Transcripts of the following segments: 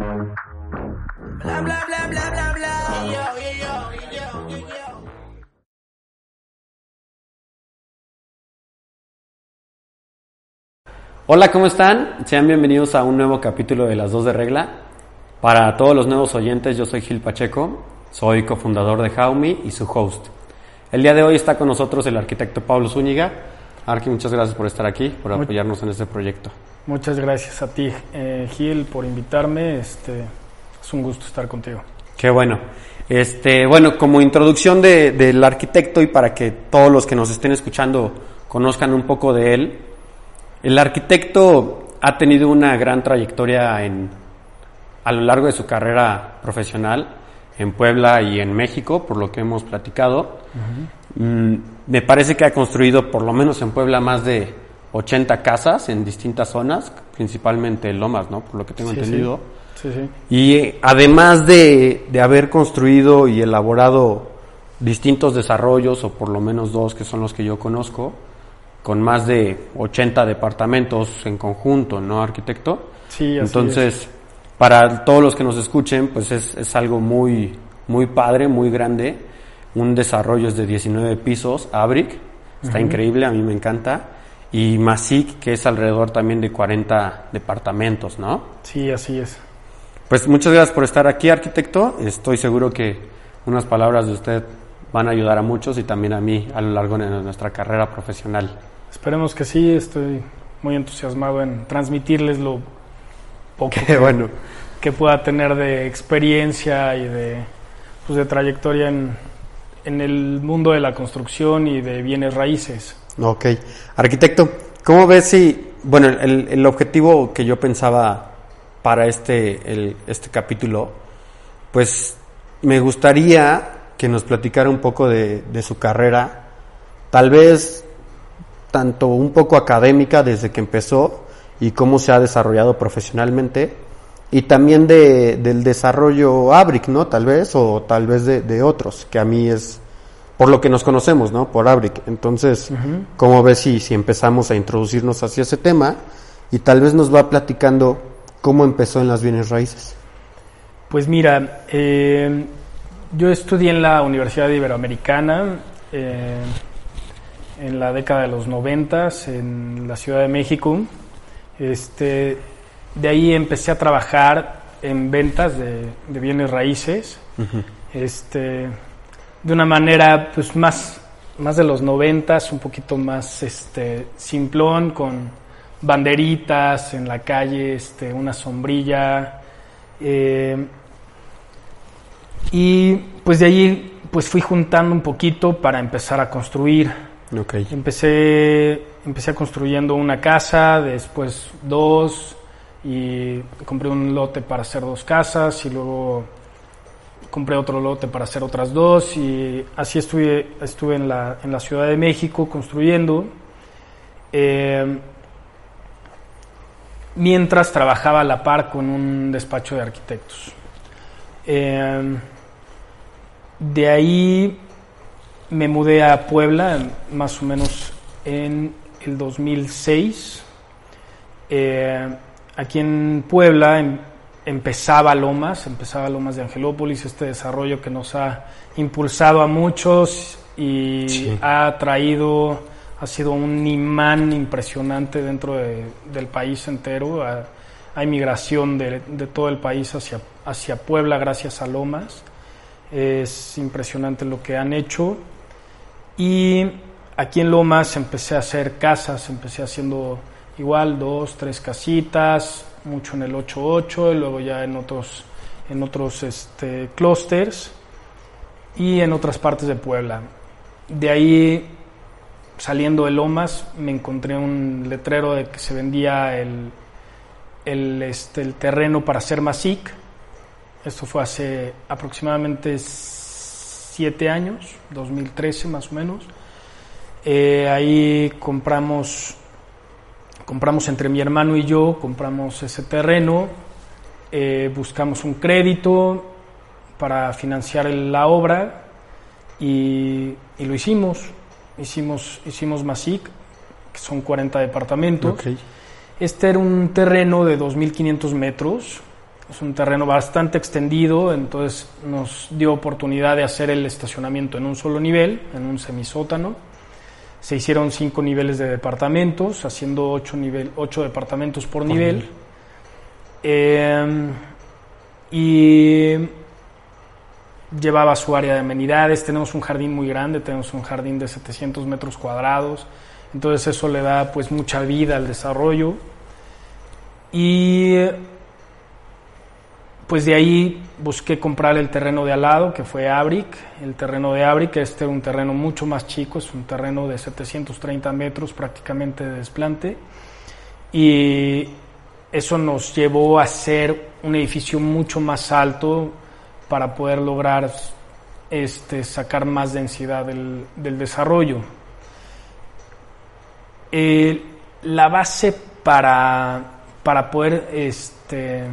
Bla bla bla bla bla bla. Yo, yo, yo, yo, yo. Hola, ¿cómo están? Sean bienvenidos a un nuevo capítulo de Las Dos de Regla. Para todos los nuevos oyentes, yo soy Gil Pacheco, soy cofundador de Jaumi y su host. El día de hoy está con nosotros el arquitecto Pablo Zúñiga. Arqui, muchas gracias por estar aquí, por apoyarnos en este proyecto. Muchas gracias a ti, eh, Gil, por invitarme. Este, es un gusto estar contigo. Qué bueno. Este, bueno, como introducción de- del arquitecto y para que todos los que nos estén escuchando conozcan un poco de él, el arquitecto ha tenido una gran trayectoria en, a lo largo de su carrera profesional en Puebla y en México, por lo que hemos platicado. Mm, me parece que ha construido, por lo menos en Puebla, más de 80 casas en distintas zonas, principalmente en Lomas, ¿no? Por lo que tengo Sí, entendido. Sí, sí. Y eh, además de, de haber construido y elaborado distintos desarrollos, o por lo menos dos que son los que yo conozco, con más de 80 departamentos en conjunto, ¿no, arquitecto? Sí, así Entonces, para todos los que nos escuchen, pues es, es algo muy, muy padre, muy grande. Un desarrollo es de 19 pisos, Abric, está increíble, a mí me encanta. Y Masic, que es alrededor también de 40 departamentos, ¿no? Sí, así es. Pues muchas gracias por estar aquí, arquitecto. Estoy seguro que unas palabras de usted van a ayudar a muchos y también a mí a lo largo de nuestra carrera profesional. Esperemos que sí. Estoy muy entusiasmado en transmitirles lo poco Qué bueno. que pueda tener de experiencia y de, pues, de trayectoria en, en el mundo de la construcción y de bienes raíces. Ok. Arquitecto, ¿cómo ves si, bueno, el, el objetivo que yo pensaba para este, el- este capítulo, pues me gustaría que nos platicara un poco de, de su carrera, tal vez tanto un poco académica desde que empezó y cómo se ha desarrollado profesionalmente, y también de, del desarrollo Abric, ¿no? Tal vez, o tal vez de, de otros, que a mí es por lo que nos conocemos, ¿no? Por Abric. Entonces, ¿cómo ves si, si empezamos a introducirnos hacia ese tema? Y tal vez nos va platicando cómo empezó en las bienes raíces. Pues mira, eh, yo estudié en la Universidad Iberoamericana eh, en la década de los noventas en la Ciudad de México. Este, de ahí empecé a trabajar en ventas de, de bienes raíces. Este, de una manera pues más, más de los noventas, un poquito más este, simplón, con banderitas en la calle, este, una sombrilla. eh, y pues de ahí pues fui juntando un poquito para empezar a construir. Ok. Empecé, empecé construyendo una casa, después dos, y compré un lote para hacer dos casas, y luego compré otro lote para hacer otras dos, y así estuve, estuve en, la, en la Ciudad de México construyendo. Eh, mientras trabajaba a la par con un despacho de arquitectos. Eh, de ahí me mudé a Puebla, más o menos en el 2006. Eh, aquí en Puebla em- empezaba Lomas, empezaba Lomas de Angelópolis, este desarrollo que nos ha impulsado a muchos y Sí. ha traído, ha sido un imán impresionante dentro de- del país entero. Ha- hay migración de, de todo el país hacia, hacia Puebla gracias a Lomas. Es impresionante lo que han hecho. Y aquí en Lomas empecé a hacer casas, empecé haciendo igual dos, tres casitas, mucho en el 8-8 y luego ya en otros, en otros este, clústeres y en otras partes de Puebla. De ahí, saliendo de Lomas, me encontré un letrero de que se vendía el, el, este, el terreno para hacer Masic. Esto fue hace aproximadamente siete años, 2013 más o menos. Eh, ahí compramos, compramos entre mi hermano y yo, compramos ese terreno, eh, buscamos un crédito para financiar la obra y, y lo hicimos. Hicimos, hicimos Masic, que son 40 departamentos. Este era un terreno de 2.500 metros Es un terreno bastante extendido, entonces nos dio oportunidad de hacer el estacionamiento en un solo nivel, en un semisótano. Se hicieron cinco niveles de departamentos, haciendo ocho, nivel, ocho departamentos por nivel. Eh, y llevaba su área de amenidades. Tenemos un jardín muy grande, tenemos un jardín de 700 metros cuadrados. Entonces eso le da pues mucha vida al desarrollo. Y pues de ahí busqué comprar el terreno de al lado, que fue Abric. El terreno de Abric, este era un terreno mucho más chico, es un terreno de 730 metros prácticamente de desplante. Y eso nos llevó a hacer un edificio mucho más alto para poder lograr este, sacar más densidad del, del desarrollo. Eh, la base para, para poder este,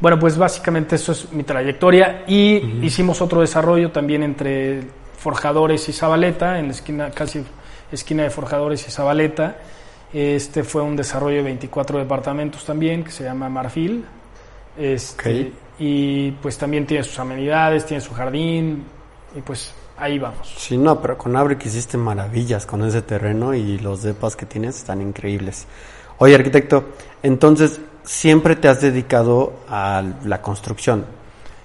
bueno, pues básicamente eso es mi trayectoria y hicimos otro desarrollo también entre Forjadores y Zabaleta, en la esquina, casi esquina de Forjadores y Zabaleta. Este fue un desarrollo de 24 departamentos también, que se llama Marfil. Este, Y pues también tiene sus amenidades, tiene su jardín, y pues ahí vamos. Sí, no, pero con Abre hiciste maravillas con ese terreno y los depas que tienes están increíbles. Oye, arquitecto, entonces siempre te has dedicado a la construcción.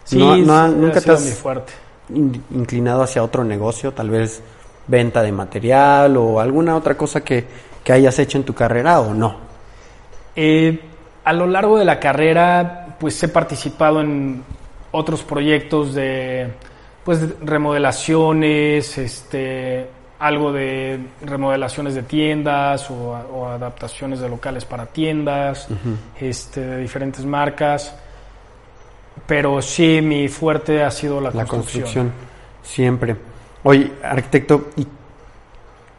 Sí, no, nunca te has fuerte. inclinado hacia otro negocio, tal vez venta de material o alguna otra cosa que, que hayas hecho en tu carrera o no. Eh, a lo largo de la carrera, pues he participado en otros proyectos de pues remodelaciones, este, algo de remodelaciones de tiendas o, o adaptaciones de locales para tiendas, este, de diferentes marcas. Pero sí, mi fuerte ha sido la, La construcción. construcción, siempre. Oye, arquitecto, ¿y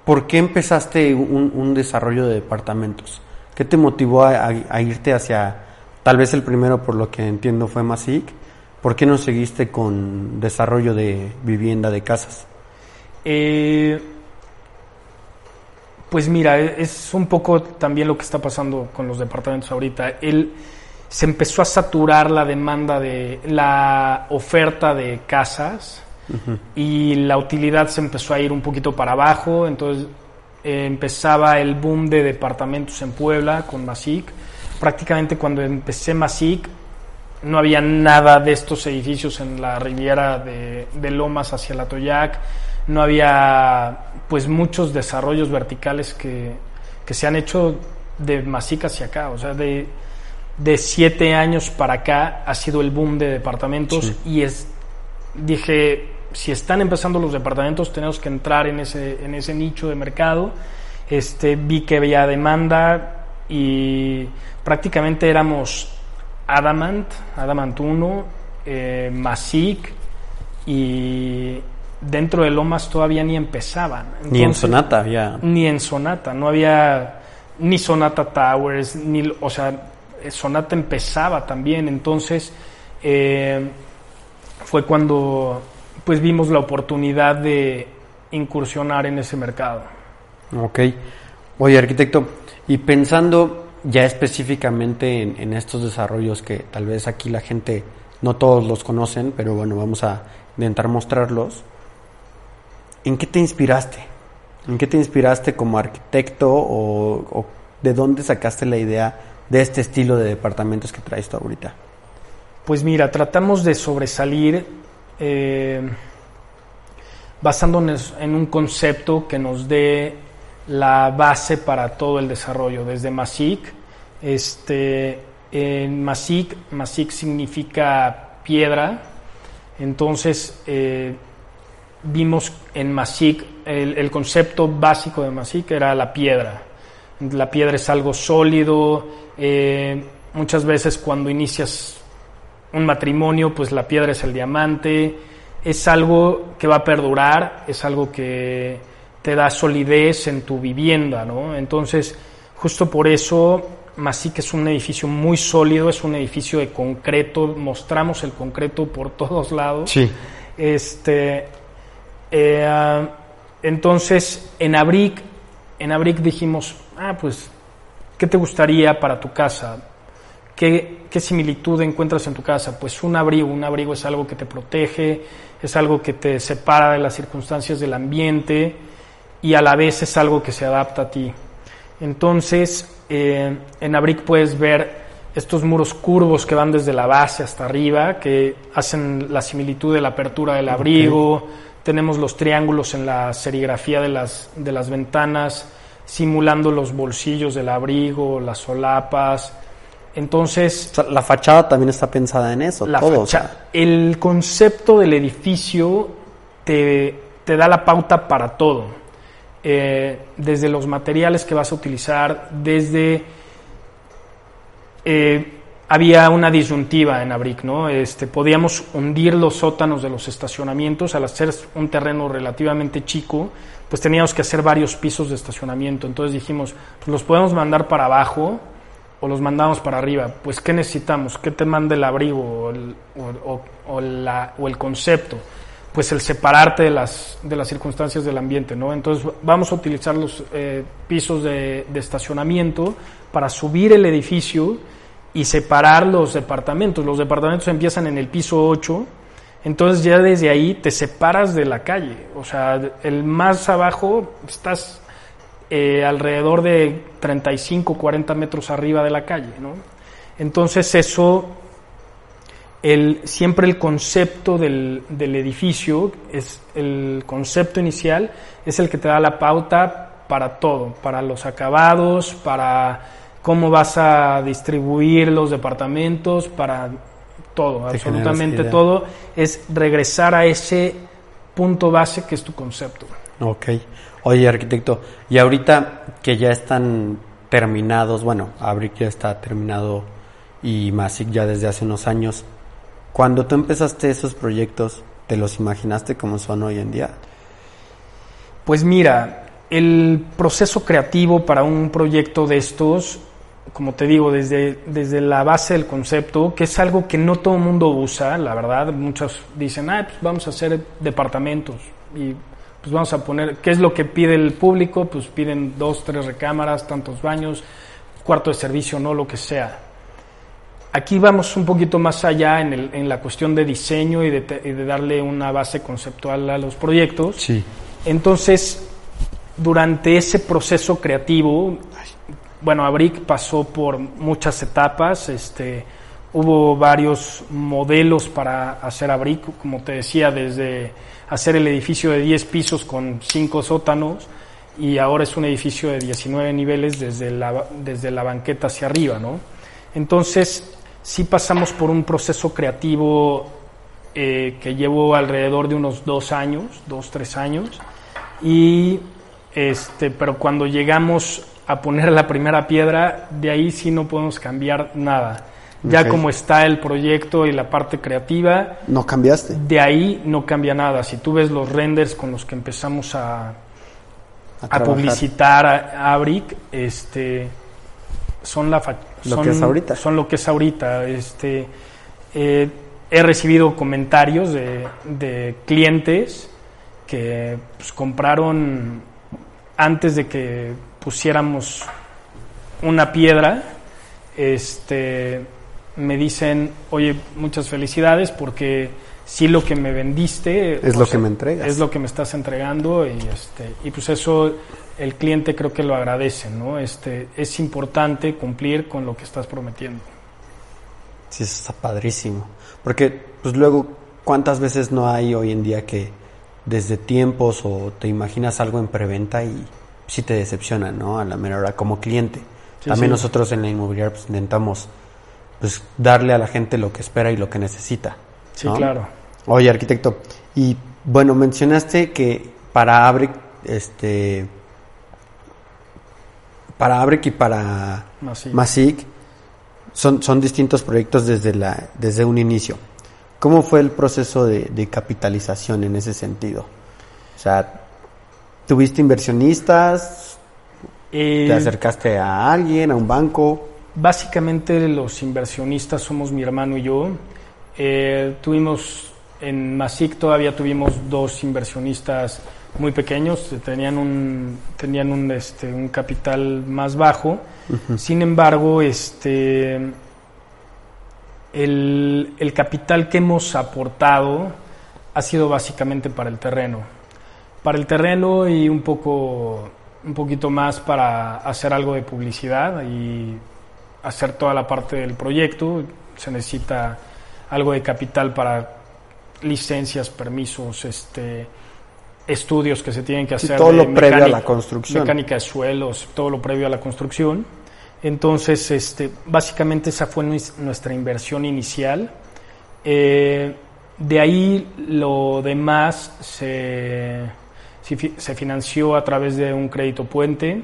por qué empezaste un, un desarrollo de departamentos? ¿Qué te motivó a, a- a irte hacia, tal vez el primero por lo que entiendo fue Masic? ¿Por qué no seguiste con desarrollo de vivienda de casas? Eh, pues mira, es un poco también lo que está pasando con los departamentos ahorita. El, se empezó a saturar la demanda de la oferta de casas y la utilidad se empezó a ir un poquito para abajo. Entonces eh, empezaba el boom de departamentos en Puebla con Masic. Prácticamente cuando empecé Masic no había nada de estos edificios en la riviera de, de Lomas hacia la Toyac, no había pues muchos desarrollos verticales que, que se han hecho de Masic hacia acá, o sea, de, de siete años para acá ha sido el boom de departamentos y es, dije, si están empezando los departamentos tenemos que entrar en ese, en ese nicho de mercado, este, vi que había demanda y prácticamente éramos Adamant, Adamant 1, eh, Masic y dentro de Lomas todavía ni empezaban. Ni en Sonata había... Ni en Sonata, no había ni Sonata Towers, ni, o sea, Sonata empezaba también, entonces eh, fue cuando pues vimos la oportunidad de incursionar en ese mercado. Ok. Oye, arquitecto, y pensando ya específicamente en, en estos desarrollos que tal vez aquí la gente no todos los conocen, pero bueno, vamos a intentar mostrarlos. ¿En qué te inspiraste? ¿En qué te inspiraste como arquitecto o, de dónde sacaste la idea de este estilo de departamentos que traes tú ahorita? Pues mira, tratamos de sobresalir eh, basándonos en un concepto que nos dé la base para todo el desarrollo, desde Masic. Este, en Masic, Masic significa piedra, entonces eh, vimos en Masic, el, el concepto básico de Masic era la piedra. La piedra es algo sólido, eh, muchas veces cuando inicias un matrimonio, pues la piedra es el diamante, es algo que va a perdurar, es algo que te da solidez en tu vivienda, ¿no? Entonces, justo por eso, Masic es un edificio muy sólido, es un edificio de concreto, mostramos el concreto por todos lados. Sí. Este, eh, entonces, en Abric, en Abric dijimos, ah, pues, ¿qué te gustaría para tu casa? ¿qué, ¿qué similitud encuentras en tu casa? Pues un abrigo, un abrigo es algo que te protege, es algo que te separa de las circunstancias del ambiente y a la vez es algo que se adapta a ti. Entonces, eh, en Abric puedes ver estos muros curvos que van desde la base hasta arriba, que hacen la similitud de la apertura del abrigo. Tenemos los triángulos en la serigrafía de las, de las ventanas, simulando los bolsillos del abrigo, las solapas. Entonces, O sea, la fachada también está pensada en eso, la todo. o sea, el concepto del edificio te, te da la pauta para todo. Eh, desde los materiales que vas a utilizar, desde... eh, había una disyuntiva en Abric, ¿no? Este, podíamos hundir los sótanos de los estacionamientos al hacer un terreno relativamente chico, pues teníamos que hacer varios pisos de estacionamiento. Entonces dijimos, pues los podemos mandar para abajo o los mandamos para arriba. Pues, ¿qué necesitamos? ¿Qué te manda el abrigo o el, o- la- o el concepto? Pues el separarte de las, de las circunstancias del ambiente, ¿no? Entonces vamos a utilizar los eh, pisos de, de estacionamiento para subir el edificio y separar los departamentos. Los departamentos empiezan en el piso 8, entonces ya desde ahí te separas de la calle. O sea, el más abajo estás eh, alrededor de 35, 40 metros arriba de la calle, ¿no? Entonces eso, el, siempre el concepto del, del edificio, es el concepto inicial, es el que te da la pauta para todo, para los acabados, para cómo vas a distribuir los departamentos, para todo, Te absolutamente todo, es regresar a ese punto base que es tu concepto. Ok. Oye, arquitecto, y ahorita que ya están terminados, bueno, Abric ya está terminado y Masic ya desde hace unos años, cuando tú empezaste esos proyectos, ¿te los imaginaste como son hoy en día? Pues mira, el proceso creativo para un proyecto de estos, como te digo, desde, desde la base del concepto, que es algo que no todo el mundo usa, la verdad, muchos dicen, ah, pues vamos a hacer departamentos y pues vamos a poner, ¿qué es lo que pide el público? Pues piden dos, tres recámaras, tantos baños, cuarto de servicio, no lo que sea. Aquí vamos un poquito más allá en, el- en la cuestión de diseño y de, y de darle una base conceptual a los proyectos. Sí. Entonces, durante ese proceso creativo, bueno, Abric pasó por muchas etapas, este, hubo varios modelos para hacer Abric, como te decía, desde hacer el edificio de 10 pisos con 5 sótanos y ahora es un edificio de 19 niveles desde la, desde la banqueta hacia arriba, ¿no? Entonces, sí pasamos por un proceso creativo eh, que llevo alrededor de unos dos años, dos, tres años, y este, pero cuando llegamos a poner la primera piedra, de ahí sí no podemos cambiar nada. Ya como está el proyecto y la parte creativa, ¿No cambiaste? de ahí no cambia nada. Si tú ves los renders con los que empezamos a, a publicitar a, a Abric, este, son la Lo son, que es ahorita. Son lo que es ahorita. Este, eh, he recibido comentarios de, de clientes que pues, compraron antes de que pusiéramos una piedra. Este, me dicen, oye, muchas felicidades porque sí lo que me vendiste Es lo sea, que me entregas. es lo que me estás entregando y este y pues eso el cliente creo que lo agradece no este es importante cumplir con lo que estás prometiendo Sí, eso está padrísimo. Porque, pues luego, ¿cuántas veces no hay hoy en día que desde tiempos o te imaginas algo en preventa y sí te decepciona, ¿no? A la mera hora, como cliente. Sí, También sí. nosotros en la inmobiliaria pues, intentamos pues, darle a la gente lo que espera y lo que necesita. sí claro Oye, arquitecto, y bueno, mencionaste que para Abric, este, para Abric y para Masic. Masic son, son distintos proyectos desde, la, desde un inicio. ¿Cómo fue el proceso de, de capitalización en ese sentido? O sea, ¿tuviste inversionistas? Eh, ¿Te acercaste a alguien, a un banco? básicamente los inversionistas somos mi hermano y yo Eh, tuvimos en Masic todavía tuvimos dos inversionistas muy pequeños tenían un tenían un este un capital más bajo sin embargo este el, el capital que hemos aportado ha sido básicamente para el terreno. Para el terreno y un poco un poquito más para hacer algo de publicidad y hacer toda la parte del proyecto. Se necesita algo de capital para licencias, permisos, este, estudios que se tienen que hacer. todo de lo previo a la construcción. Mecánica de suelos, todo lo previo a la construcción. Entonces, este, básicamente esa fue nues- nuestra inversión inicial. Eh, de ahí lo demás se, se fi- se financió a través de un crédito puente.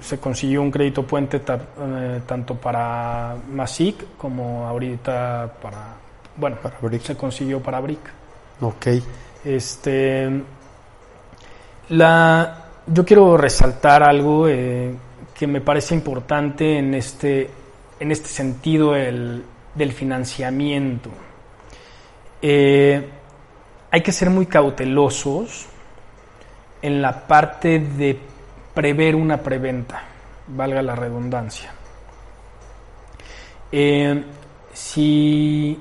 Se consiguió un crédito puente eh, tanto para Masic como ahorita para, bueno, Para Brick. se consiguió para Brick. Ok. Este, la, yo quiero resaltar algo eh, que me parece importante en este, en este sentido del, del financiamiento. Eh, hay que ser muy cautelosos en la parte de prever una preventa, valga la redundancia. Eh, si,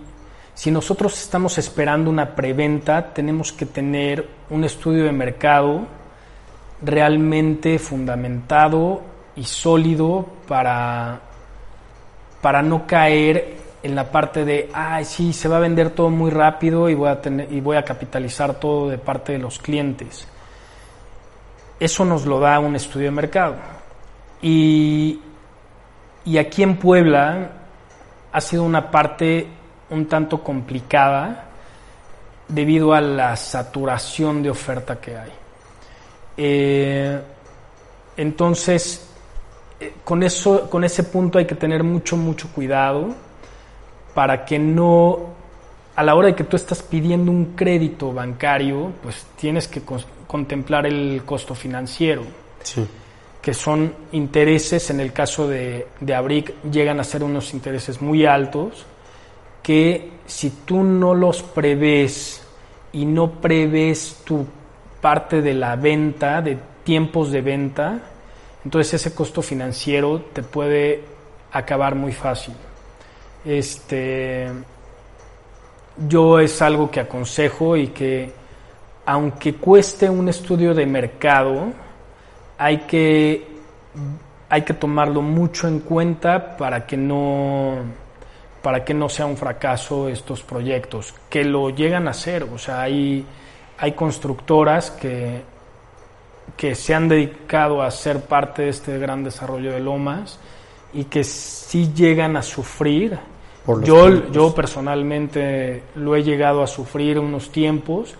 si nosotros estamos esperando una preventa, tenemos que tener un estudio de mercado realmente fundamentado y sólido para, para no caer en la parte de, ay, sí, se va a vender todo muy rápido y voy a, tener, y voy a capitalizar todo de parte de los clientes. Eso nos lo da un estudio de mercado. Y, y aquí en Puebla ha sido una parte un tanto complicada debido a la saturación de oferta que hay. Eh, entonces, eh, con, eso, con ese punto hay que tener mucho, mucho cuidado para que no, a la hora de que tú estás pidiendo un crédito bancario, pues tienes que contemplar el costo financiero Sí. que son intereses, en el caso de, de Abric, llegan a ser unos intereses muy altos, que si tú no los prevés y no prevés tu parte de la venta, de tiempos de venta, entonces ese costo financiero te puede acabar muy fácil. Este, yo es algo que aconsejo y que aunque cueste un estudio de mercado, hay que, hay que tomarlo mucho en cuenta para que no para que no sea un fracaso estos proyectos, que lo llegan a ser, o sea, hay, hay constructoras que, que se han dedicado a ser parte de este gran desarrollo de Lomas y que sí llegan a sufrir. Por Yo, tiempos. yo personalmente lo he llegado a sufrir unos tiempos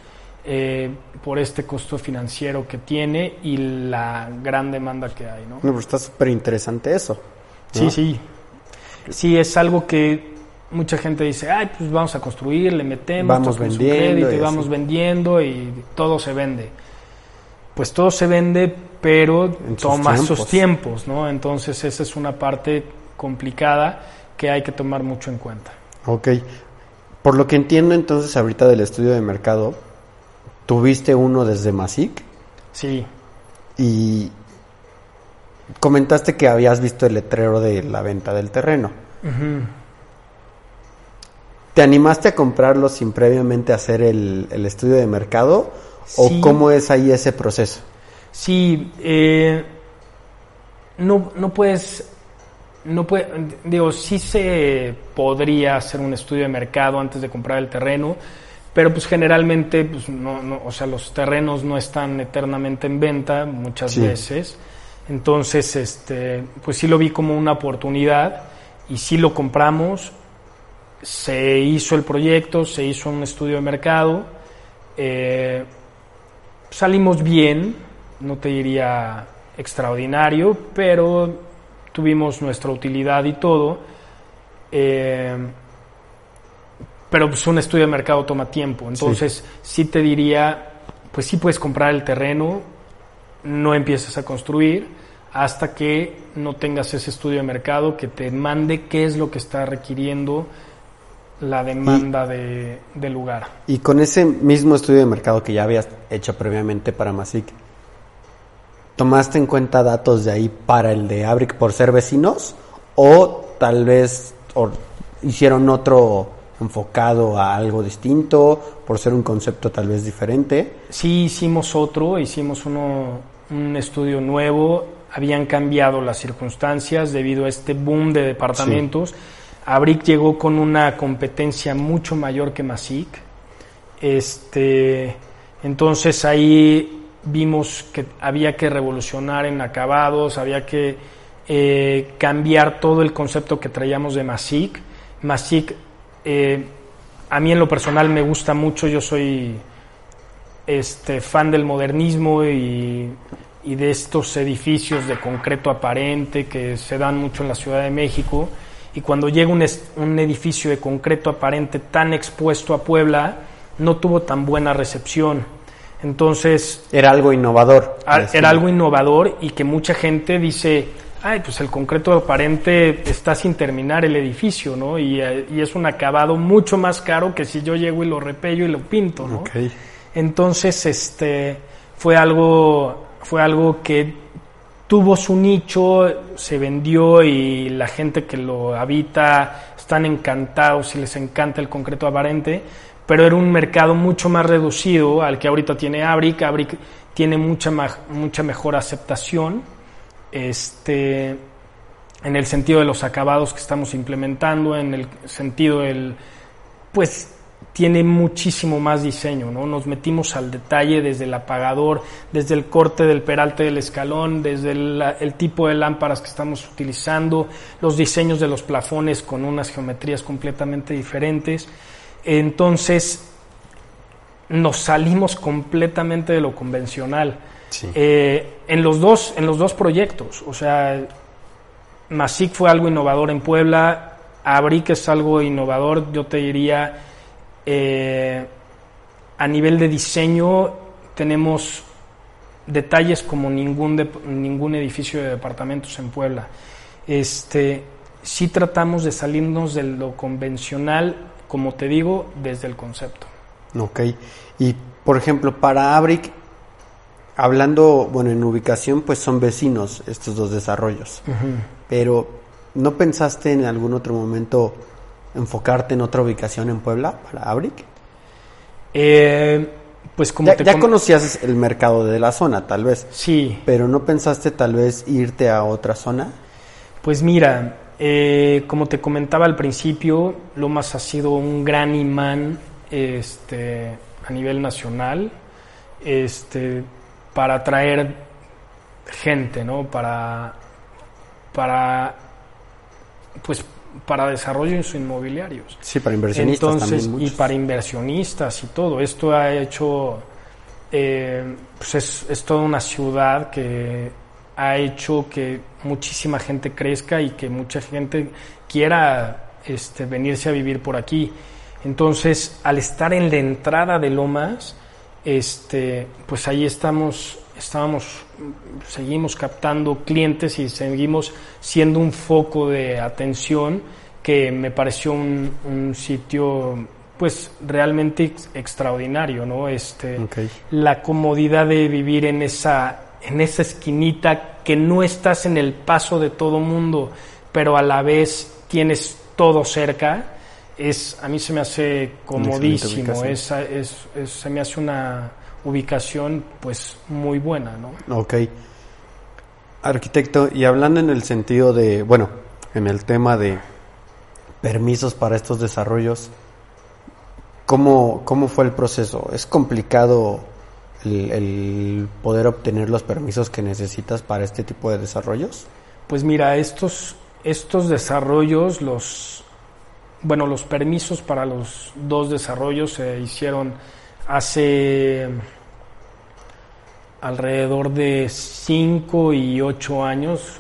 eh, por este costo financiero que tiene y la gran demanda que hay, ¿no? Pero está súper interesante eso. ¿no? Sí, sí. Sí, es algo que mucha gente dice, ay, pues vamos a construir, le metemos, Vamos vendiendo crédito y vamos vendiendo y todo se vende. Pues todo se vende, pero En toma sus tiempos. tiempos, ¿no? Entonces esa es una parte complicada que hay que tomar mucho en cuenta. Ok. Por lo que entiendo entonces ahorita del estudio de mercado, tuviste uno desde Masic Sí, y comentaste que habías visto el letrero de la venta del terreno. ¿Te animaste a comprarlo sin previamente hacer el, el estudio de mercado? ¿O Sí. cómo es ahí ese proceso? Sí, eh, no, no puedes, no puede, digo, sí se podría hacer un estudio de mercado antes de comprar el terreno, pero pues generalmente, pues no, no, o sea, los terrenos no están eternamente en venta muchas Sí. veces, entonces, este, pues sí lo vi como una oportunidad y sí lo compramos, se hizo el proyecto, se hizo un estudio de mercado, eh, salimos bien, no te diría extraordinario, pero tuvimos nuestra utilidad y todo. Eh, pero pues un estudio de mercado toma tiempo, entonces sí. te diría, pues sí puedes comprar el terreno, no empieces a construir hasta que no tengas ese estudio de mercado que te mande qué es lo que está requiriendo la demanda de, del lugar. Y con ese mismo estudio de mercado que ya habías hecho previamente para Masic, ¿tomaste en cuenta datos de ahí para el de Abric por ser vecinos? ¿O tal vez o hicieron otro enfocado a algo distinto, por ser un concepto tal vez diferente. Sí, hicimos otro, hicimos uno, un estudio nuevo, habían cambiado las circunstancias debido a este boom de departamentos. Abric llegó con una competencia mucho mayor que Masic. Este, entonces ahí vimos que había que revolucionar en acabados, había que eh, cambiar todo el concepto que traíamos de Masic. Masic, eh, a mí en lo personal me gusta mucho, yo soy este, fan del modernismo y, y de estos edificios de concreto aparente que se dan mucho en la Ciudad de México. Y cuando llega un, edificio de concreto aparente tan expuesto a Puebla, no tuvo tan buena recepción. Entonces, Era algo innovador. era algo innovador y que mucha gente dice, ay, pues el concreto aparente está sin terminar el edificio, ¿no? Y, eh, y es un acabado mucho más caro que si yo llego y lo repello y lo pinto, ¿no? Entonces, este, fue algo, fue algo que tuvo su nicho, se vendió y la gente que lo habita están encantados y les encanta el concreto aparente, pero era un mercado mucho más reducido al que ahorita tiene Abric. Abric tiene mucha, mucha mejor aceptación, este, en el sentido de los acabados que estamos implementando, en el sentido del, pues tiene muchísimo más diseño, ¿no? Nos metimos al detalle desde el apagador, desde el corte del peralte del escalón, desde el, el tipo de lámparas que estamos utilizando, los diseños de los plafones con unas geometrías completamente diferentes. Entonces, nos salimos completamente de lo convencional. Sí. Eh, en, los dos, en los dos proyectos, o sea, Masic fue algo innovador en Puebla, Abric es algo innovador, yo te diría, eh, a nivel de diseño tenemos detalles como ningún, de- ningún edificio de departamentos en Puebla. Este, sí tratamos de salirnos de lo convencional, como te digo, desde el concepto. Ok. Y, por ejemplo, para Abric, hablando, bueno, en ubicación, pues son vecinos estos dos desarrollos. Pero, ¿no pensaste en algún otro momento enfocarte en otra ubicación en Puebla para Abric? Eh, pues como Ya, te ya com- conocías el mercado de la zona, tal vez, Sí, pero ¿no pensaste tal vez irte a otra zona? Pues mira, eh, como te comentaba al principio, Lomas ha sido un gran imán este, a nivel nacional este, para atraer gente, ¿no? Para, para, pues, para desarrollos inmobiliarios. Sí, para inversionistas Entonces, también. y muchos. para inversionistas y todo. Esto ha hecho, eh, pues es, es toda una ciudad que ha hecho que muchísima gente crezca y que mucha gente quiera este, venirse a vivir por aquí. Entonces, al estar en la entrada de Lomas, este, pues ahí estamos, estábamos, seguimos captando clientes y seguimos siendo un foco de atención que me pareció un, un sitio pues realmente ex- extraordinario, ¿no? Este, la comodidad de vivir en esa, en esa esquinita que no estás en el paso de todo mundo, pero a la vez tienes todo cerca, es, a mí se me hace comodísimo, es- es- se me hace una ubicación pues muy buena, ¿no? Ok. Arquitecto, y hablando en el sentido de, bueno, en el tema de permisos para estos desarrollos, ¿cómo, cómo fue el proceso? ¿Es complicado el, el poder obtener los permisos que necesitas para este tipo de desarrollos? Pues mira, estos, estos desarrollos, los, bueno, los permisos para los dos desarrollos se hicieron hace alrededor de 5 y 8 años,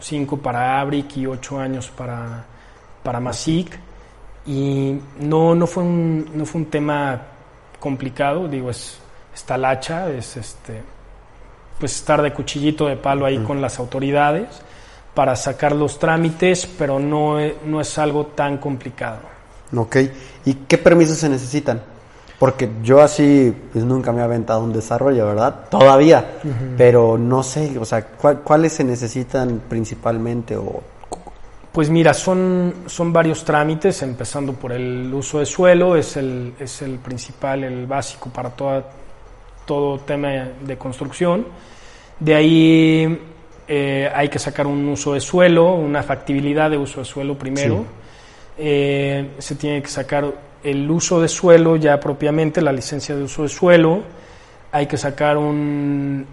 5 para Abric y 8 años para, para Masic. Y no, no, fue un, no fue un tema complicado, digo, es, está la hacha, es este, pues estar de cuchillito de palo ahí con las autoridades para sacar los trámites, pero no, e- no es algo tan complicado. Ok. ¿Y qué permisos se necesitan? Porque yo así pues nunca me he aventado un desarrollo, ¿verdad? Todavía. Pero no sé, o sea, ¿cuál- ¿cuáles se necesitan principalmente o Pues mira, son, son varios trámites, empezando por el uso de suelo, es el, es el principal, el básico para toda, todo tema de construcción. De ahí eh, hay que sacar un uso de suelo, una factibilidad de uso de suelo primero. Sí. Eh, se tiene que sacar el uso de suelo ya propiamente, la licencia de uso de suelo. Hay que sacar un...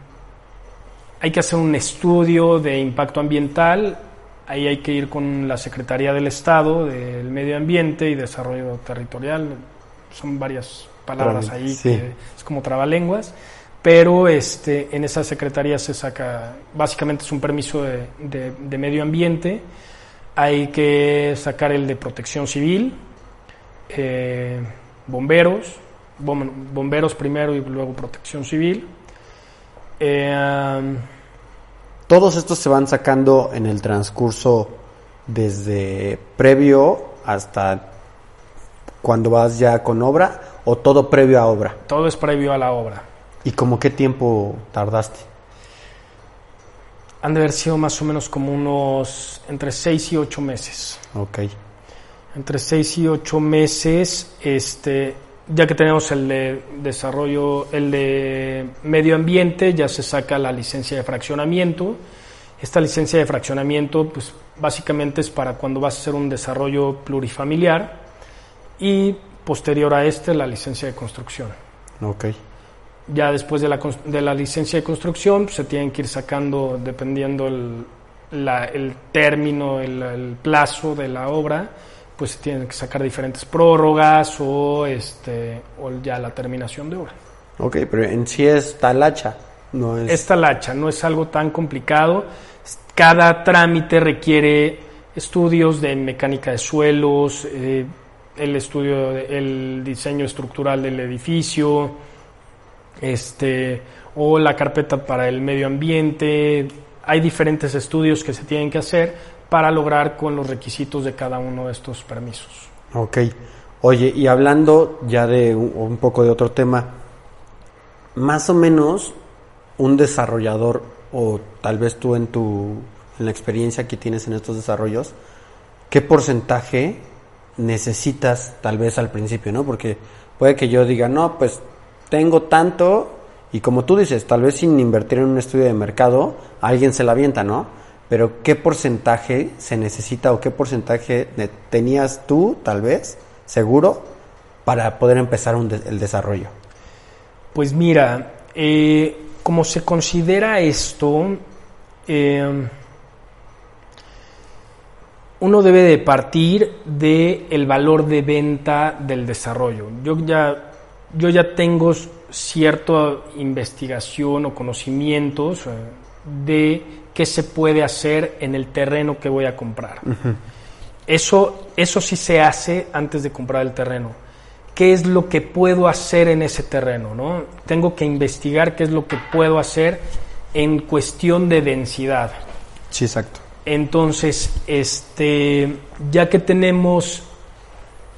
Hay que hacer un estudio de impacto ambiental. Ahí hay que ir con la Secretaría del Estado, del Medio Ambiente y Desarrollo Territorial. Son varias palabras ahí, Sí. que es como trabalenguas pero este, en esa secretaría se saca, básicamente es un permiso de, de- de medio ambiente, hay que sacar el de protección civil, eh, bomberos, bom- bomberos primero y luego protección civil. Eh, Todos estos se van sacando en el transcurso desde previo hasta cuando vas ya con obra o todo previo a obra. todo es previo a la obra. ¿Y como qué tiempo tardaste? Han de haber sido más o menos como unos entre 6 y 8 meses. Ok. entre 6 y 8 meses, este, ya que tenemos el de desarrollo, el de medio ambiente, ya se saca la licencia de fraccionamiento. Esta licencia de fraccionamiento, pues básicamente es para cuando vas a hacer un desarrollo plurifamiliar y posterior a este la licencia de construcción. Ok. Ya después de la, de la licencia de construcción pues, se tienen que ir sacando, dependiendo el, la- el término, el, el plazo de la obra, pues se tienen que sacar diferentes prórrogas o, este, o ya la terminación de obra. Ok, pero en sí es talacha. No es. Esta lacha no es algo tan complicado. Cada trámite requiere estudios de mecánica de suelos, eh, el estudio, el diseño estructural del edificio, este, o la carpeta para el medio ambiente. Hay diferentes estudios que se tienen que hacer para lograr con los requisitos de cada uno de estos permisos. Ok. Oye, y hablando ya de un, poco de otro tema, más o menos un desarrollador, o tal vez tú en tu en la experiencia que tienes en estos desarrollos, ¿qué porcentaje necesitas tal vez al principio, no? Porque puede que yo diga, no, pues tengo tanto, y como tú dices, tal vez sin invertir en un estudio de mercado, alguien se la avienta, ¿no? Pero ¿qué porcentaje se necesita o qué porcentaje tenías tú, tal vez, seguro, para poder empezar de- el desarrollo? Pues mira, eh, como se considera esto, eh, uno debe de partir del el valor de venta del desarrollo. Yo ya, yo ya tengo cierta investigación o conocimientos de qué se puede hacer en el terreno que voy a comprar. Eso, eso sí se hace antes de comprar el terreno. ¿Qué es lo que puedo hacer en ese terreno? ¿no? Tengo que investigar qué es lo que puedo hacer en cuestión de densidad. Sí, exacto. Entonces, este, ya que tenemos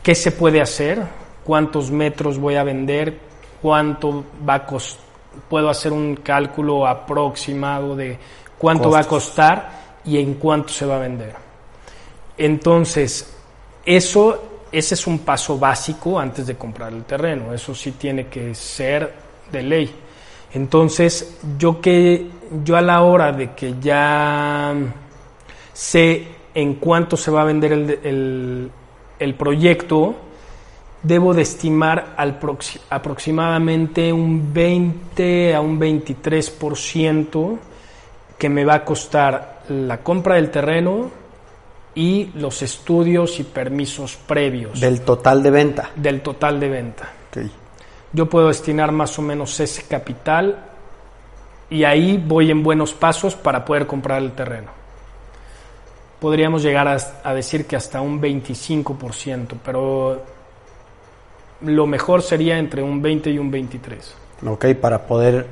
qué se puede hacer, cuántos metros voy a vender, cuánto va a costar, puedo hacer un cálculo aproximado de cuánto va a costar y en cuánto se va a vender. Entonces, eso, ese es un paso básico antes de comprar el terreno. Eso sí tiene que ser de ley. Entonces, yo que yo a la hora de que ya sé en cuánto se va a vender el, el- el proyecto, debo de estimar al aproximadamente un 20 a un 23% que me va a costar la compra del terreno y los estudios y permisos previos Del total de venta. del total de venta. Ok. Yo puedo destinar más o menos ese capital y ahí voy en buenos pasos para poder comprar el terreno. Podríamos llegar a, a decir que hasta un 25%, pero lo mejor sería entre un 20 y un 23. Ok, para poder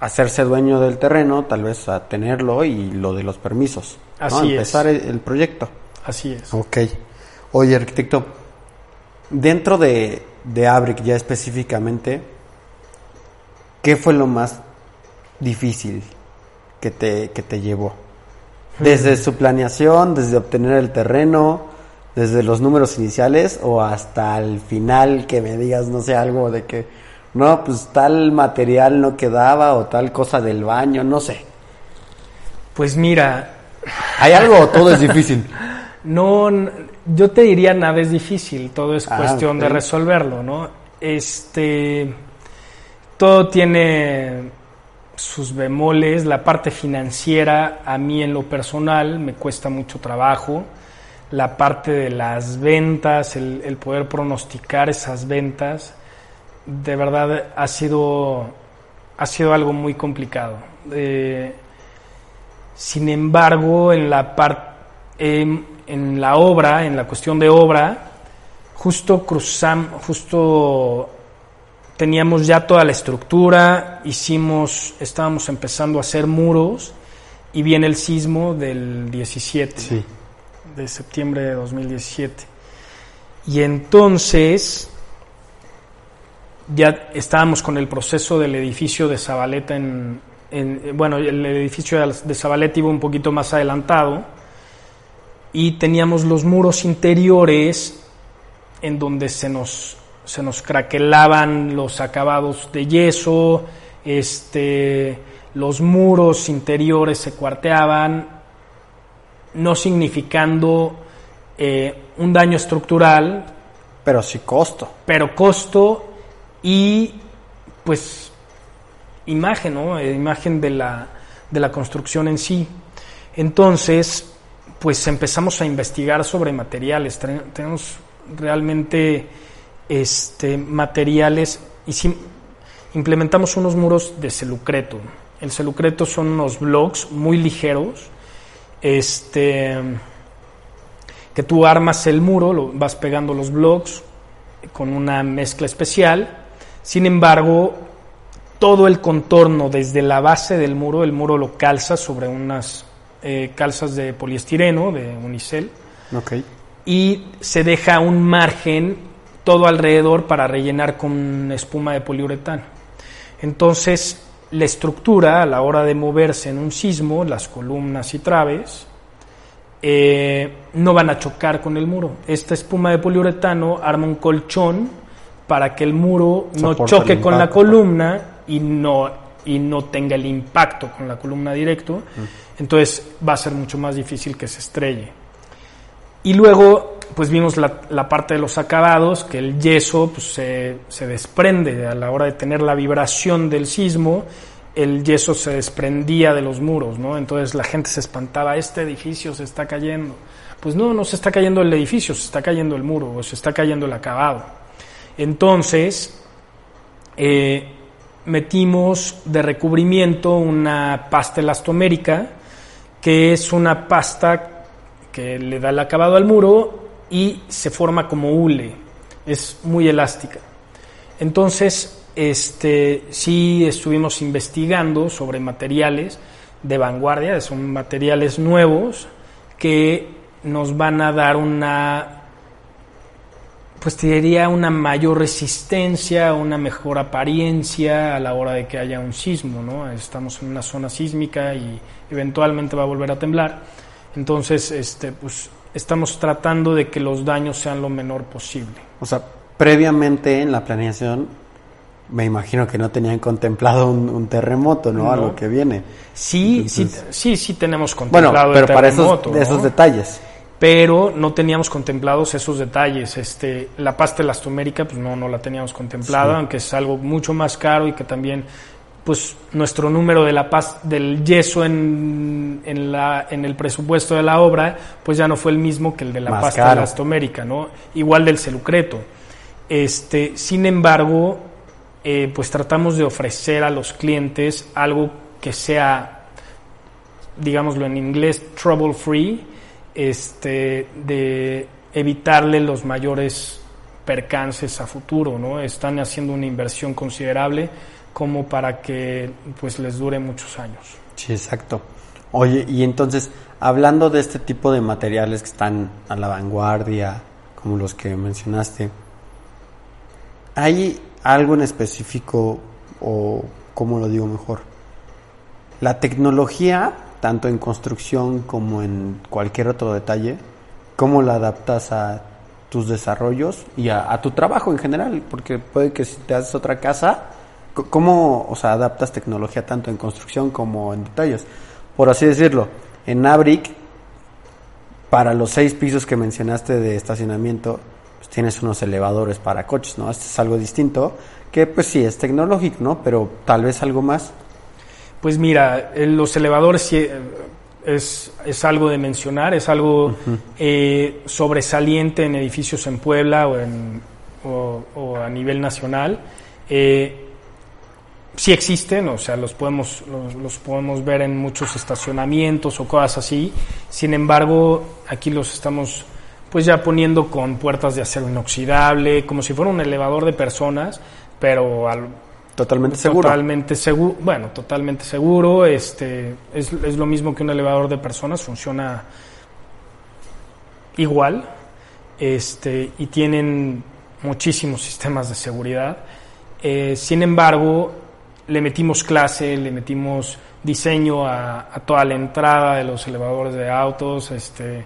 hacerse dueño del terreno, tal vez a tenerlo y lo de los permisos. ¿no? Así es. Empezar el, el proyecto. Así es. Ok. Oye, arquitecto, dentro de, de Abric ya específicamente, ¿qué fue lo más difícil que te, que te llevó? Desde su planeación, desde obtener el terreno, desde los números iniciales o hasta el final que me digas, no sé, algo de que, no, pues tal material no quedaba o tal cosa del baño, no sé. Pues mira, ¿Hay algo o todo es difícil? no, yo te diría nada es difícil, todo es Ah, cuestión de resolverlo, ¿no? Este, todo tiene sus bemoles, la parte financiera a mí en lo personal me cuesta mucho trabajo, la parte de las ventas, el, poder pronosticar esas ventas, de verdad ha sido, ha sido algo muy complicado. Eh, sin embargo, en la parte en, la obra, en la cuestión de obra, justo cruzam, justo teníamos ya toda la estructura, hicimos, estábamos empezando a hacer muros y viene el sismo del 17 Sí. De septiembre de 2017. Y entonces ya estábamos con el proceso del edificio de Zabaleta en, en- bueno, el edificio de Zabaleta iba un poquito más adelantado y teníamos los muros interiores en donde se nos se nos craquelaban los acabados de yeso, este los muros interiores se cuarteaban, no significando eh, un daño estructural, Pero sí costo. pero costo y pues imagen, ¿no? Eh, imagen de la, de la construcción en sí. Entonces, pues empezamos a investigar sobre materiales. Tenemos realmente este, materiales y sí, implementamos unos muros de celucreto. El celucreto son unos blocks muy ligeros. Este que tú armas el muro, lo, vas pegando los blocks con una mezcla especial. Sin embargo, todo el contorno desde la base del muro, el muro lo calza sobre unas eh, calzas de poliestireno, de unicel, y se deja un margen todo alrededor para rellenar con espuma de poliuretano. Entonces, la estructura a la hora de moverse en un sismo, las columnas y traves, eh, no van a chocar con el muro. Esta espuma de poliuretano arma un colchón para que el muro no choque con la columna y no, y no tenga el impacto con la columna directo. Entonces va a ser mucho más difícil que se estrelle. Y luego, pues vimos la, parte de los acabados, que el yeso pues, se, se desprende a la hora de tener la vibración del sismo, el yeso se desprendía de los muros, ¿no? Entonces la gente se espantaba, este edificio se está cayendo. Pues no, no se está cayendo el edificio, se está cayendo el muro, o se está cayendo el acabado. Entonces, eh, metimos de recubrimiento una pasta elastomérica, que es una pasta que le da el acabado al muro y se forma como hule. Es muy elástica. Entonces, este, sí estuvimos investigando sobre materiales de vanguardia, son materiales nuevos que nos van a dar una, pues te diría una mayor resistencia, una mejor apariencia a la hora de que haya un sismo, ¿no? Estamos en una zona sísmica y eventualmente va a volver a temblar. Entonces, este, pues estamos tratando de que los daños sean lo menor posible. O sea, previamente en la planeación, me imagino que no tenían contemplado un, un terremoto, ¿no? A No. lo que viene. Sí, Entonces- sí, sí, sí tenemos Bueno, contemplado pero el para esos, terremoto, esos ¿no? detalles. pero no teníamos contemplados esos detalles. Este, la pasta elastomérica, pues no, no la teníamos contemplada, Sí. aunque es algo mucho más caro y que también, pues nuestro número de la pas del yeso en, en, la, en el presupuesto de la obra, pues ya no fue el mismo que el de la Más pasta caro. elastomérica, ¿no? Igual del celucreto. Este, sin embargo, eh, pues tratamos de ofrecer a los clientes algo que sea digámoslo en inglés, trouble free, este, de evitarle los mayores percances a futuro, ¿no? Están haciendo una inversión considerable como para que pues les dure muchos años. Sí, exacto. Oye, y entonces, hablando de este tipo de materiales que están a la vanguardia, como los que mencionaste, ¿hay algo en específico o cómo lo digo mejor? La tecnología tanto en construcción como en cualquier otro detalle, ¿cómo la adaptas a tus desarrollos y a, a tu trabajo en general? Porque puede que si te haces otra casa, ¿cómo o sea, adaptas tecnología tanto en construcción como en detalles? Por así decirlo, en Abric, para los seis pisos que mencionaste de estacionamiento, pues tienes unos elevadores para coches, ¿no? Este es algo distinto, que pues sí es tecnológico, ¿no? Pero tal vez algo más. Pues mira, los elevadores sí, es, es algo de mencionar, es algo eh, sobresaliente en edificios en Puebla o, en, o, o a nivel nacional. Eh, sí existen, o sea, los podemos, los, los podemos ver en muchos estacionamientos o cosas así. Sin embargo, aquí los estamos pues ya poniendo con puertas de acero inoxidable, como si fuera un elevador de personas, pero al, Totalmente seguro. Totalmente seguro, bueno, totalmente seguro. Este es, es lo mismo que un elevador de personas, funciona igual. Este, y tienen muchísimos sistemas de seguridad. Eh, sin embargo, le metimos clase, le metimos diseño a, a toda la entrada de los elevadores de autos. Este,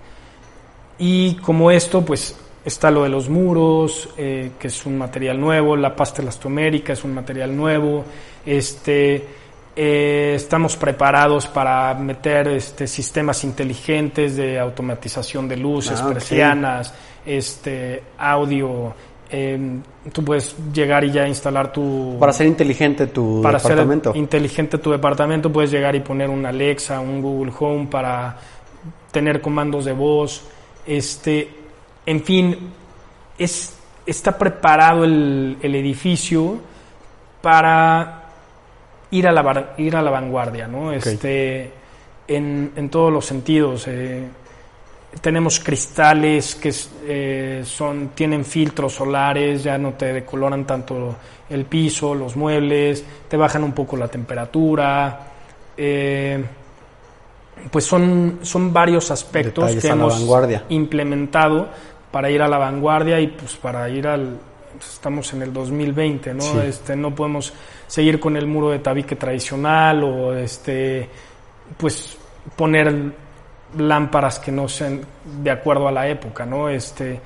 y como esto, pues está lo de los muros, eh, que es un material nuevo, la pasta elastomérica es un material nuevo, este, eh, estamos preparados para meter este, sistemas inteligentes de automatización de luces, Ah, persianas, este, audio. Eh, tú puedes llegar y ya instalar tu Para hacer inteligente tu para departamento. inteligente tu departamento puedes llegar y poner un Alexa, un Google Home para tener comandos de voz. Este, en fin, es, está preparado el, el edificio para ir a la, ir a la vanguardia, ¿no? Este, en, en todos los sentidos. eh, tenemos cristales que eh, son, tienen filtros solares, ya no te decoloran tanto el piso, los muebles, te bajan un poco la temperatura. eh, pues son, son varios aspectos Detalles que hemos vanguardia. implementado para ir a la vanguardia y pues para ir al estamos en el 2020 no Sí. este no podemos seguir con el muro de tabique tradicional o este pues poner lámparas que no sean de acuerdo a la época no este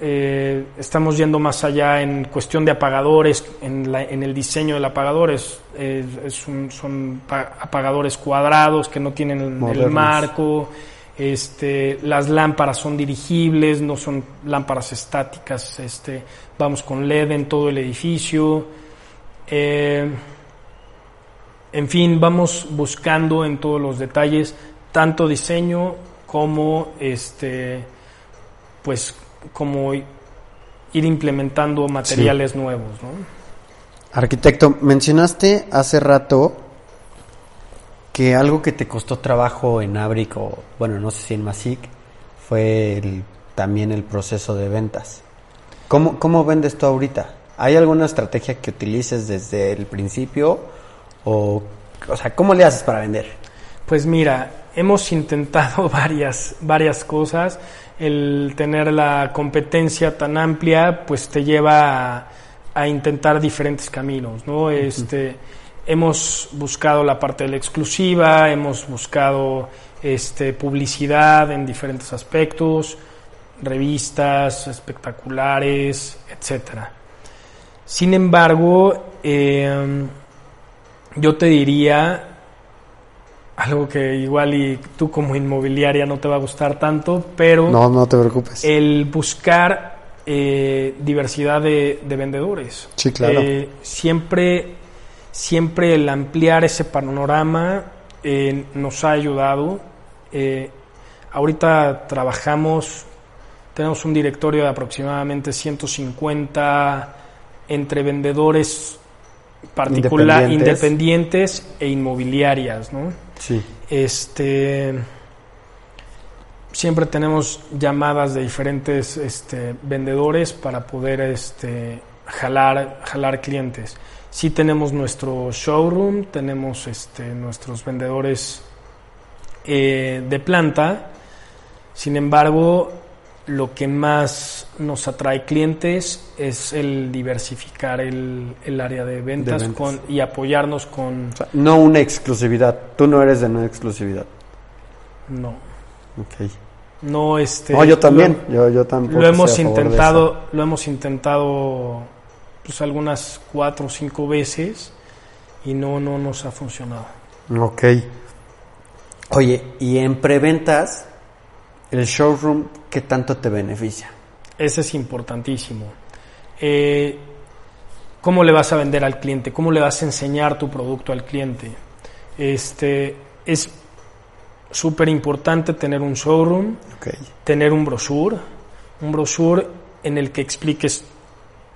eh, estamos yendo más allá en cuestión de apagadores, en, la- en el diseño del apagador. Es, es- es un- son pa- apagadores cuadrados que no tienen el- marco. Este, las lámparas son dirigibles, no son lámparas estáticas. Este, vamos con LED en todo el edificio. Eh, en fin, vamos buscando en todos los detalles tanto diseño como este pues como ir implementando materiales nuevos, ¿no? Arquitecto, mencionaste hace rato que algo que te costó trabajo en Abric o, bueno, no sé si en Masic, fue el- también el proceso de ventas. ¿Cómo, ¿Cómo vendes tú ahorita? ¿Hay alguna estrategia que utilices desde el principio? O, o sea, ¿cómo le haces para vender? Pues mira, hemos intentado varias, varias cosas. El tener la competencia tan amplia, pues te lleva a, a intentar diferentes caminos, ¿no? Este, hemos buscado la parte de la exclusiva, hemos buscado este, publicidad en diferentes aspectos, revistas espectaculares, etcétera. Sin embargo, eh, yo te diría algo que igual y tú como inmobiliaria no te va a gustar tanto, pero No, no te preocupes. el buscar eh, diversidad de, de vendedores. Sí, claro. Eh, siempre, siempre el ampliar ese panorama eh, nos ha ayudado. Eh, ahorita trabajamos, tenemos un directorio de aproximadamente 150 entre vendedores particular, Independientes. independientes e inmobiliarias, ¿no? Sí. Este siempre tenemos llamadas de diferentes este, vendedores para poder este, jalar, jalar clientes. Sí tenemos nuestro showroom, tenemos este, nuestros vendedores eh, de planta, sin embargo, lo que más nos atrae clientes es el diversificar el, el área de ventas, ventas. Con, y apoyarnos con... O sea, no una exclusividad. Tú no eres de no exclusividad. No, Ok. no este... no, yo también. Lo, yo, yo tampoco lo hemos intentado, lo hemos intentado pues algunas cuatro o cinco veces y no, no nos ha funcionado. Ok. Oye, y en preventas, el showroom, ¿qué tanto te beneficia? Ese es importantísimo. Eh, ¿Cómo le vas a vender al cliente? ¿Cómo le vas a enseñar tu producto al cliente? Este, es súper importante tener un showroom, tener un brochure, un brochure en el que expliques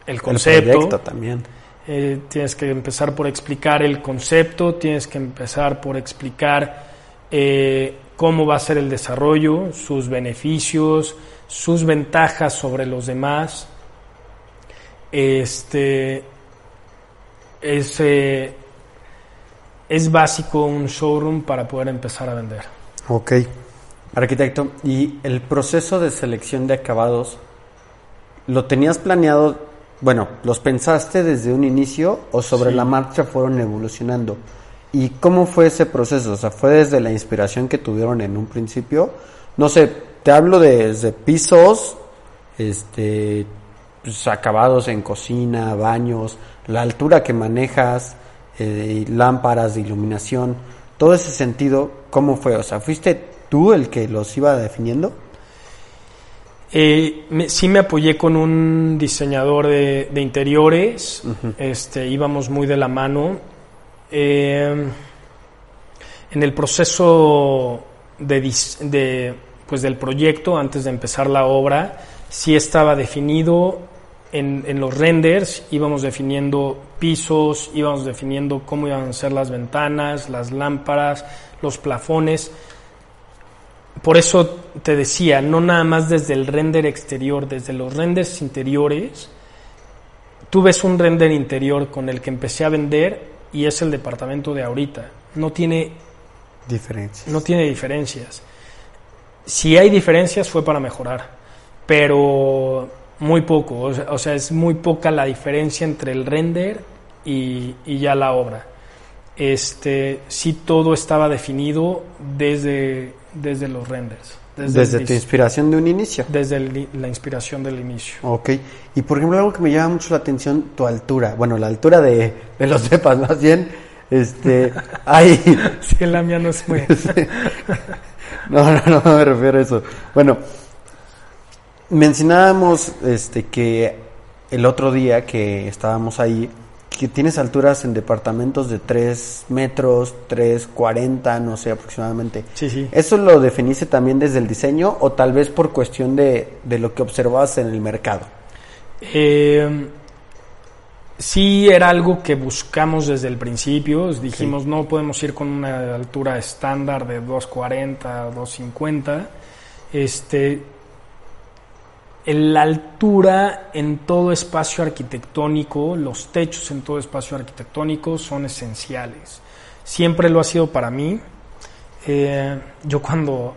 el El concepto. proyecto también. Eh, tienes que empezar por explicar el concepto, tienes que empezar por explicar eh, cómo va a ser el desarrollo, sus beneficios, sus ventajas sobre los demás. Este es, eh, es básico un showroom para poder empezar a vender. Ok. Arquitecto, ¿y el proceso de selección de acabados lo tenías planeado? Bueno, ¿los pensaste desde un inicio o sobre Sí. la marcha fueron evolucionando? ¿Y cómo fue ese proceso? O sea, ¿fue desde la inspiración que tuvieron en un principio? No sé, te hablo de- desde pisos, este, pues, acabados en cocina, baños, la altura que manejas, eh, lámparas de iluminación, todo ese sentido, ¿cómo fue? O sea, ¿fuiste tú el que los iba definiendo? Eh, me- sí me apoyé con un diseñador de, de interiores, este, íbamos muy de la mano. Eh, en el proceso de, pues del proyecto, antes de empezar la obra, sí estaba definido en, en los renders, íbamos definiendo pisos, íbamos definiendo cómo iban a ser las ventanas, las lámparas, los plafones. Por eso te decía, no nada más desde el render exterior, desde los renders interiores. Tú ves un render interior con el que empecé a vender y es el departamento de ahorita. No tiene, Diferencias. no tiene diferencias. Si hay diferencias fue para mejorar, pero muy poco. O sea, es muy poca la diferencia entre el render y, y ya la obra. Este, sí todo estaba definido desde, desde los renders. Desde tu inspiración de un inicio. desde el- la inspiración del inicio. Ok. Y por ejemplo, algo que me llama mucho la atención, tu altura. Bueno, la altura de, de los depas, más bien. Este, hay, Sí, la mía no es muy... No, no, no me refiero a eso. Bueno, mencionábamos este que el otro día que estábamos ahí, que tienes alturas en departamentos de 3 metros, 3, 40, no sé aproximadamente. Sí, sí. ¿Eso lo definiste también desde el diseño o tal vez por cuestión de, de lo que observabas en el mercado? Eh, sí era algo que buscamos desde el principio. Dijimos, no podemos ir con una altura estándar de 240, 250. Este, la altura en todo espacio arquitectónico, los techos en todo espacio arquitectónico son esenciales. Siempre lo ha sido para mí. Eh, yo cuando,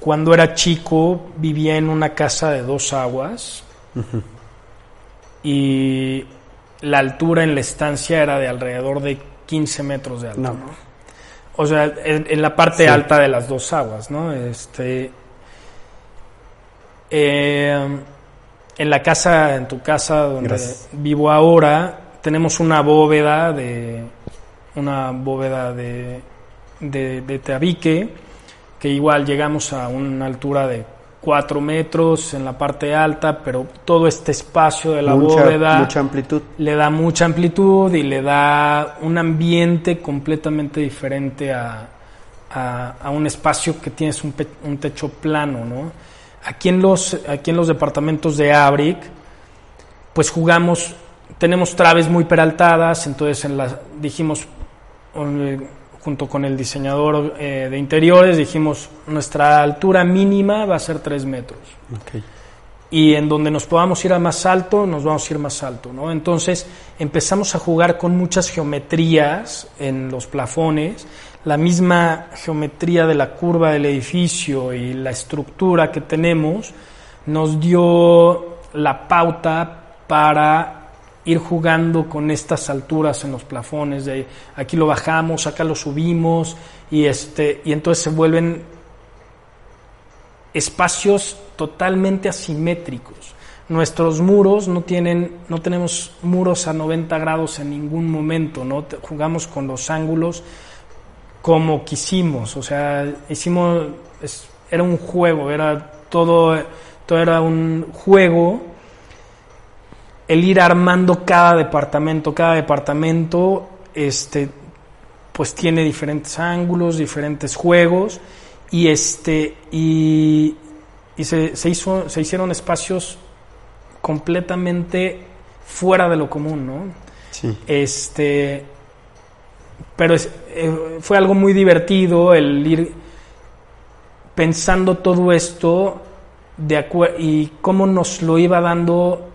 cuando era chico vivía en una casa de dos aguas y la altura en la estancia era de alrededor de 15 metros de altura. O sea, en, en la parte Sí. alta de las dos aguas, ¿no? Este, eh, en la casa, en tu casa donde Gracias. vivo ahora, tenemos una bóveda de una bóveda de, de, de tabique que igual llegamos a una altura de 4 metros en la parte alta, pero todo este espacio de la mucha, bóveda mucha amplitud. le da mucha amplitud y le da un ambiente completamente diferente a, a- a un espacio que tienes un, pe- un techo plano, ¿no? Aquí en los, aquí en los departamentos de Abric, pues jugamos, tenemos traves muy peraltadas, entonces en la, dijimos, eh, junto con el diseñador eh, de interiores, dijimos, nuestra altura mínima va a ser 3 metros y en donde nos podamos ir a más alto, nos vamos a ir más alto, ¿no? Entonces empezamos a jugar con muchas geometrías en los plafones, la misma geometría de la curva del edificio y la estructura que tenemos, nos dio la pauta para ir jugando con estas alturas en los plafones de aquí lo bajamos, acá lo subimos y este y entonces se vuelven espacios totalmente asimétricos. Nuestros muros no tienen no tenemos muros a 90 grados en ningún momento, no jugamos con los ángulos como quisimos, o sea, hicimos es- era un juego, era todo todo era un juego el ir armando cada departamento, cada departamento este pues tiene diferentes ángulos, diferentes juegos y este y, y se, se hizo se hicieron espacios completamente fuera de lo común, ¿no? Sí. Este, pero es- eh, fue algo muy divertido el ir pensando todo esto de y cómo nos lo iba dando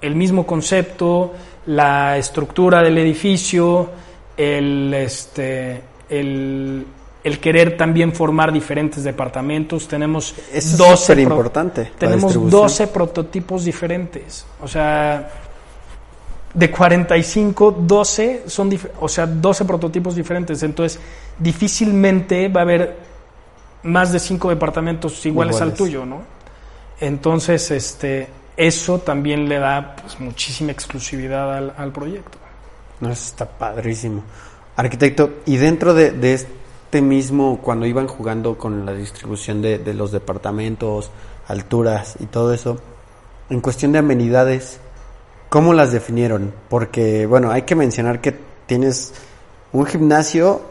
el mismo concepto, la estructura del edificio, el, este, el, el querer también formar diferentes departamentos. Tenemos Eso es 12 súper pro- importante. tenemos distribución. 12 prototipos diferentes. O sea, de 45, 12 son, o sea, 12 prototipos diferentes. Entonces, difícilmente va a haber más de 5 departamentos iguales, al tuyo, ¿no? Entonces, este, eso también le da pues, muchísima exclusividad al, al proyecto. No, eso está padrísimo. Arquitecto, y dentro de, de este mismo, cuando iban jugando con la distribución de, de los departamentos, alturas y todo eso, en cuestión de amenidades, ¿cómo las definieron? Porque, bueno, hay que mencionar que tienes un gimnasio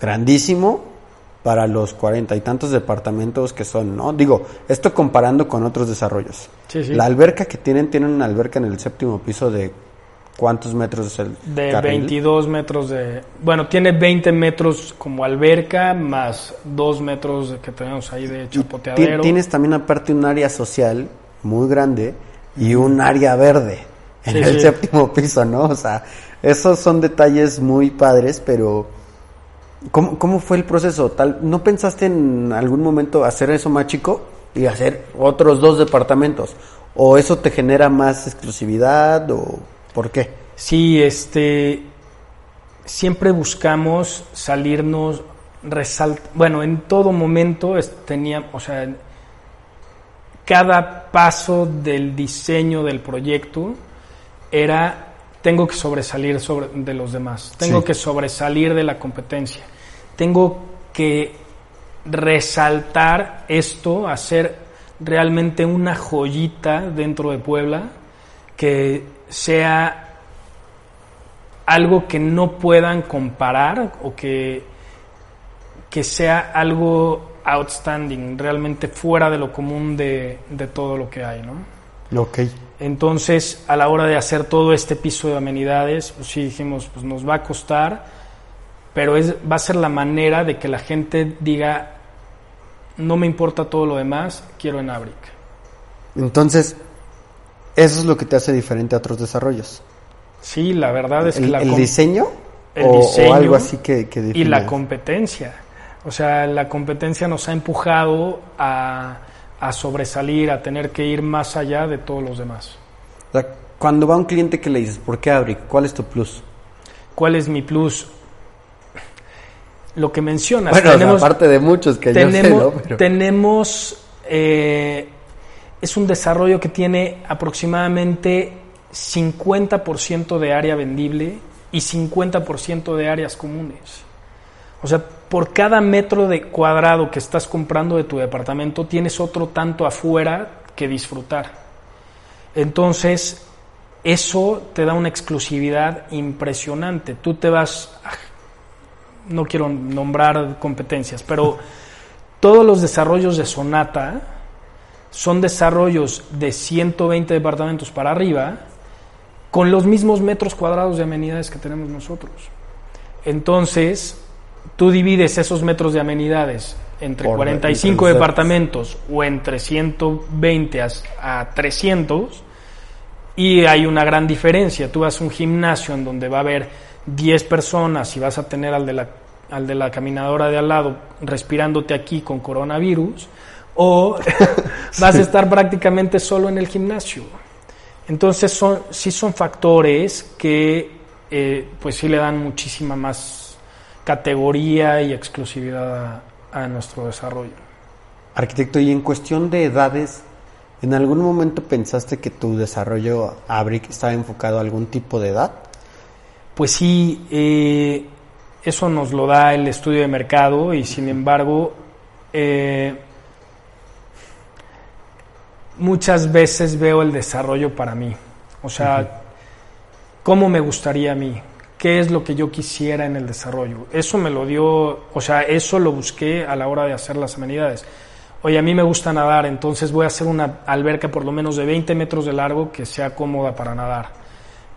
grandísimo para los cuarenta y tantos departamentos que son, ¿no? Digo, esto comparando con otros desarrollos. Sí, sí. La alberca que tienen, tienen una alberca en el séptimo piso de ¿cuántos metros es el De carril? 22 metros de... Bueno, tiene 20 metros como alberca, más 2 metros que tenemos ahí de chapoteadero. Tienes también aparte un área social muy grande y un área verde en Sí, el sí. séptimo piso, ¿no? O sea, esos son detalles muy padres, pero ¿cómo, cómo fue el proceso? Tal, ¿No pensaste en algún momento hacer eso más chico y hacer otros dos departamentos? ¿O eso te genera más exclusividad o por qué? Sí, este, siempre buscamos salirnos, resalt bueno, en todo momento teníamos, o sea, cada paso del diseño del proyecto era, tengo que sobresalir sobre, de los demás, tengo Sí. que sobresalir de la competencia, tengo que resaltar esto, hacer realmente una joyita dentro de Puebla que sea algo que no puedan comparar o que, que sea algo outstanding, realmente fuera de lo común de, de todo lo que hay, ¿no? Ok. Entonces, a la hora de hacer todo este piso de amenidades, pues sí dijimos, pues nos va a costar, pero es, va a ser la manera de que la gente diga, no me importa todo lo demás, quiero en Abric. Entonces, eso es lo que te hace diferente a otros desarrollos. Sí, la verdad es que ¿El, la el diseño? el o, o diseño algo así que, que y la competencia. O sea, la competencia nos ha empujado a, a sobresalir, a tener que ir más allá de todos los demás. Cuando va un cliente que le dices, ¿por qué Abric? ¿Cuál es tu plus? ¿Cuál es mi plus? Lo que mencionas. Bueno, tenemos, aparte de muchos que tenemos, yo sé, ¿no? Pero- tenemos, eh, es un desarrollo que tiene aproximadamente 50% de área vendible y 50% de áreas comunes. O sea, por cada metro de cuadrado que estás comprando de tu departamento, tienes otro tanto afuera que disfrutar. Entonces, eso te da una exclusividad impresionante. Tú te vas, no quiero nombrar competencias, pero todos los desarrollos de Sonata son desarrollos de 120 departamentos para arriba con los mismos metros cuadrados de amenidades que tenemos nosotros. Entonces, tú divides esos metros de amenidades entre Por- 45 entre departamentos o entre 120 a, a 300 y hay una gran diferencia. Tú vas a un gimnasio en donde va a haber 10 personas y vas a tener al de la, al de la caminadora de al lado respirándote aquí con coronavirus o vas a estar prácticamente solo en el gimnasio. Entonces son, sí son factores que eh, pues sí le dan muchísima más categoría y exclusividad a, a nuestro desarrollo. Arquitecto, y en cuestión de edades, ¿en algún momento pensaste que tu desarrollo Abric estaba enfocado a algún tipo de edad? Pues sí, eh, eso nos lo da el estudio de mercado y sin embargo eh, muchas veces veo el desarrollo para mí. O sea, ¿cómo me gustaría a mí? ¿Qué es lo que yo quisiera en el desarrollo? Eso me lo dio, o sea, eso lo busqué a la hora de hacer las amenidades. Oye, a mí me gusta nadar, entonces voy a hacer una alberca por lo menos de 20 metros de largo que sea cómoda para nadar.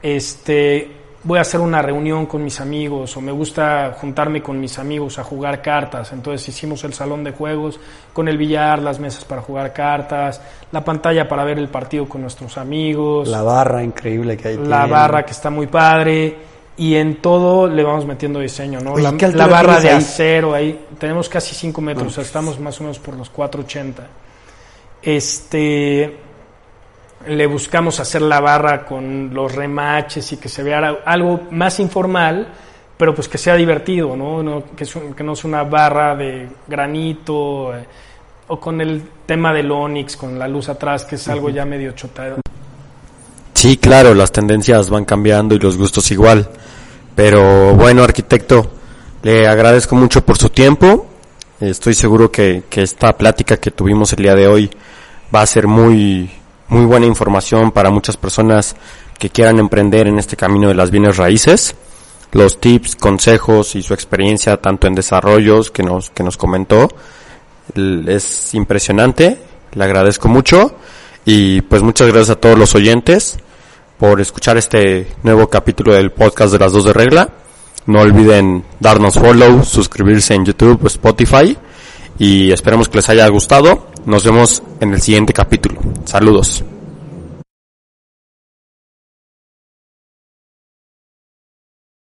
Este, voy a hacer una reunión con mis amigos o me gusta juntarme con mis amigos a jugar cartas. Entonces hicimos el salón de juegos con el billar, las mesas para jugar cartas, la pantalla para ver el partido con nuestros amigos. La barra increíble que hay. La tiene. barra que está muy padre. Y en todo le vamos metiendo diseño, ¿no? Oye, la, ¿qué altura la barra de ahí? acero ahí, tenemos casi 5 metros, No, o sea, estamos más o menos por los 480. Este, le buscamos hacer la barra con los remaches y que se vea algo más informal, pero pues que sea divertido, ¿no? No- que, es un- que no es una barra de granito eh, o con el tema del Onix, con la luz atrás, que es algo ya medio chotado. Sí, claro, las tendencias van cambiando y los gustos igual. Pero bueno, arquitecto, le agradezco mucho por su tiempo. Estoy seguro que, que esta plática que tuvimos el día de hoy va a ser muy, muy buena información para muchas personas que quieran emprender en este camino de las bienes raíces. Los tips, consejos y su experiencia tanto en desarrollos que nos, que nos comentó es impresionante. Le agradezco mucho y pues muchas gracias a todos los oyentes por escuchar este nuevo capítulo del podcast de las dos de regla. No olviden darnos follow, suscribirse en YouTube Spotify y esperemos que les haya gustado. Nos vemos en el siguiente capítulo. Saludos.